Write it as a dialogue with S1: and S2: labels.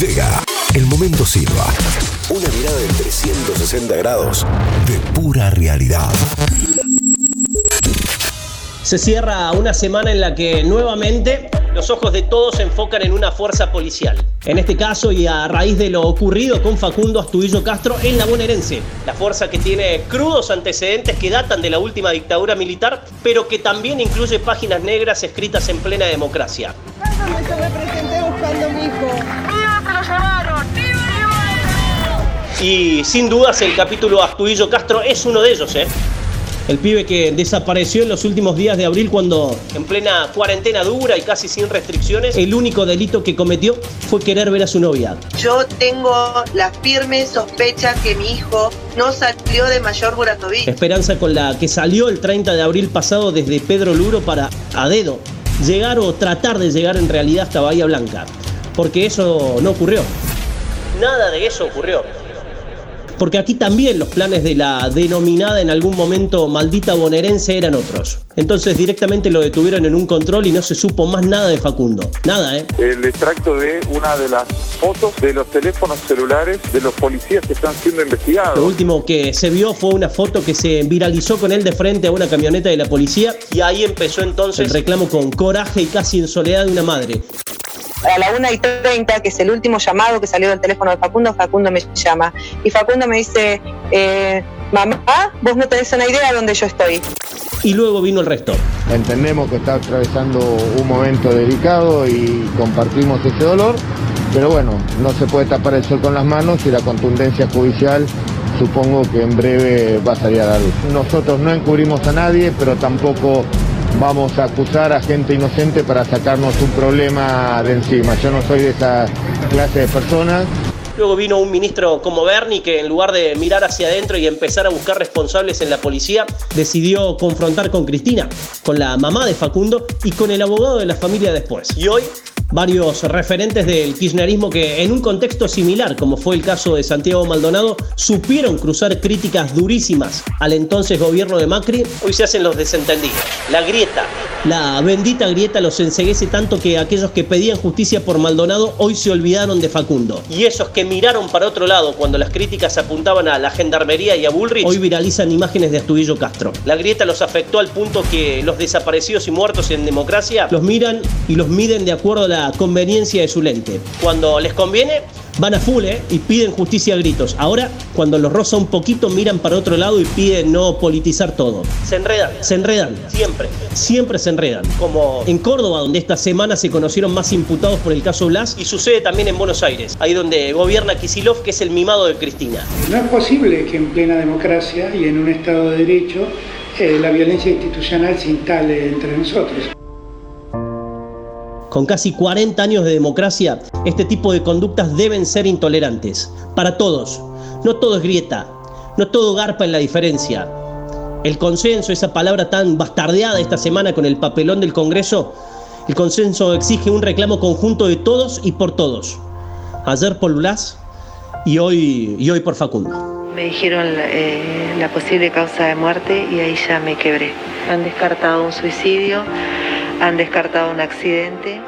S1: Llega el momento Silva. Una mirada de 360 grados de pura realidad.
S2: Se cierra una semana en la que nuevamente los ojos de todos se enfocan en una fuerza policial. En este caso y a raíz de lo ocurrido con Facundo Astudillo Castro en la bonaerense. La fuerza que tiene crudos antecedentes que datan de la última dictadura militar, pero que también incluye páginas negras escritas en plena democracia.
S3: Yo me presenté buscando a mi hijo.
S2: Y sin dudas el capítulo Astudillo Castro es uno de ellos, ¿eh? El pibe que desapareció en los últimos días de abril cuando, en plena cuarentena dura y casi sin restricciones, el único delito que cometió fue querer ver a su novia.
S4: Yo tengo la firme sospecha que mi hijo no salió de Mayor Buratovich.
S2: Esperanza con la que salió el 30 de abril pasado desde Pedro Luro para, a dedo, llegar o tratar de llegar en realidad hasta Bahía Blanca. Porque eso no ocurrió. Nada de eso ocurrió porque aquí también los planes de la denominada en algún momento maldita bonaerense eran otros. Entonces directamente lo detuvieron en un control y no se supo más nada de Facundo. Nada, ¿eh?
S5: El extracto de una de las fotos de los teléfonos celulares de los policías que están siendo investigados.
S2: Lo último que se vio fue una foto que se viralizó con él de frente a una camioneta de la policía y ahí empezó entonces el reclamo con coraje y casi en soledad de una madre
S4: a la 1 y 30, que es el último llamado que salió del teléfono de Facundo, Facundo me llama. Y Facundo me dice, eh, mamá, vos no tenés una idea de dónde yo estoy.
S2: Y luego vino el resto.
S6: Entendemos que está atravesando un momento delicado y compartimos ese dolor, pero bueno, no se puede tapar el sol con las manos y la contundencia judicial supongo que en breve va a salir a la luz. Nosotros no encubrimos a nadie, pero tampoco vamos a acusar a gente inocente para sacarnos un problema de encima. Yo no soy de esa clase de personas.
S2: Luego vino un ministro como Bernie que en lugar de mirar hacia adentro y empezar a buscar responsables en la policía, decidió confrontar con Cristina, con la mamá de Facundo y con el abogado de la familia después. Y hoy varios referentes del kirchnerismo que en un contexto similar, como fue el caso de Santiago Maldonado, supieron cruzar críticas durísimas al entonces gobierno de Macri, hoy se hacen los desentendidos. La grieta, la bendita grieta los enseguece tanto que aquellos que pedían justicia por Maldonado hoy se olvidaron de Facundo. Y esos que miraron para otro lado cuando las críticas apuntaban a la gendarmería y a Bullrich, hoy viralizan imágenes de Astudillo Castro. La grieta los afectó al punto que los desaparecidos y muertos en democracia los miran y los miden de acuerdo a la conveniencia de su lente. Cuando les conviene, van a full ¿eh? y piden justicia a gritos. Ahora, cuando los roza un poquito, miran para otro lado y piden no politizar todo. Se enredan, se enredan, siempre, siempre se enredan. Como en Córdoba, donde esta semana se conocieron más imputados por el caso Blas, y sucede también en Buenos Aires, ahí donde gobierna Kisilov, que es el mimado de Cristina.
S7: No es posible que en plena democracia y en un Estado de Derecho eh, la violencia institucional se instale entre nosotros.
S2: Con casi 40 años de democracia, este tipo de conductas deben ser intolerantes. Para todos. No todo es grieta. No todo garpa en la diferencia. El consenso, esa palabra tan bastardeada esta semana con el papelón del Congreso, el consenso exige un reclamo conjunto de todos y por todos. Ayer por Blas y hoy, y hoy por Facundo.
S8: Me dijeron eh, la posible causa de muerte y ahí ya me quebré. Han descartado un suicidio han descartado un accidente.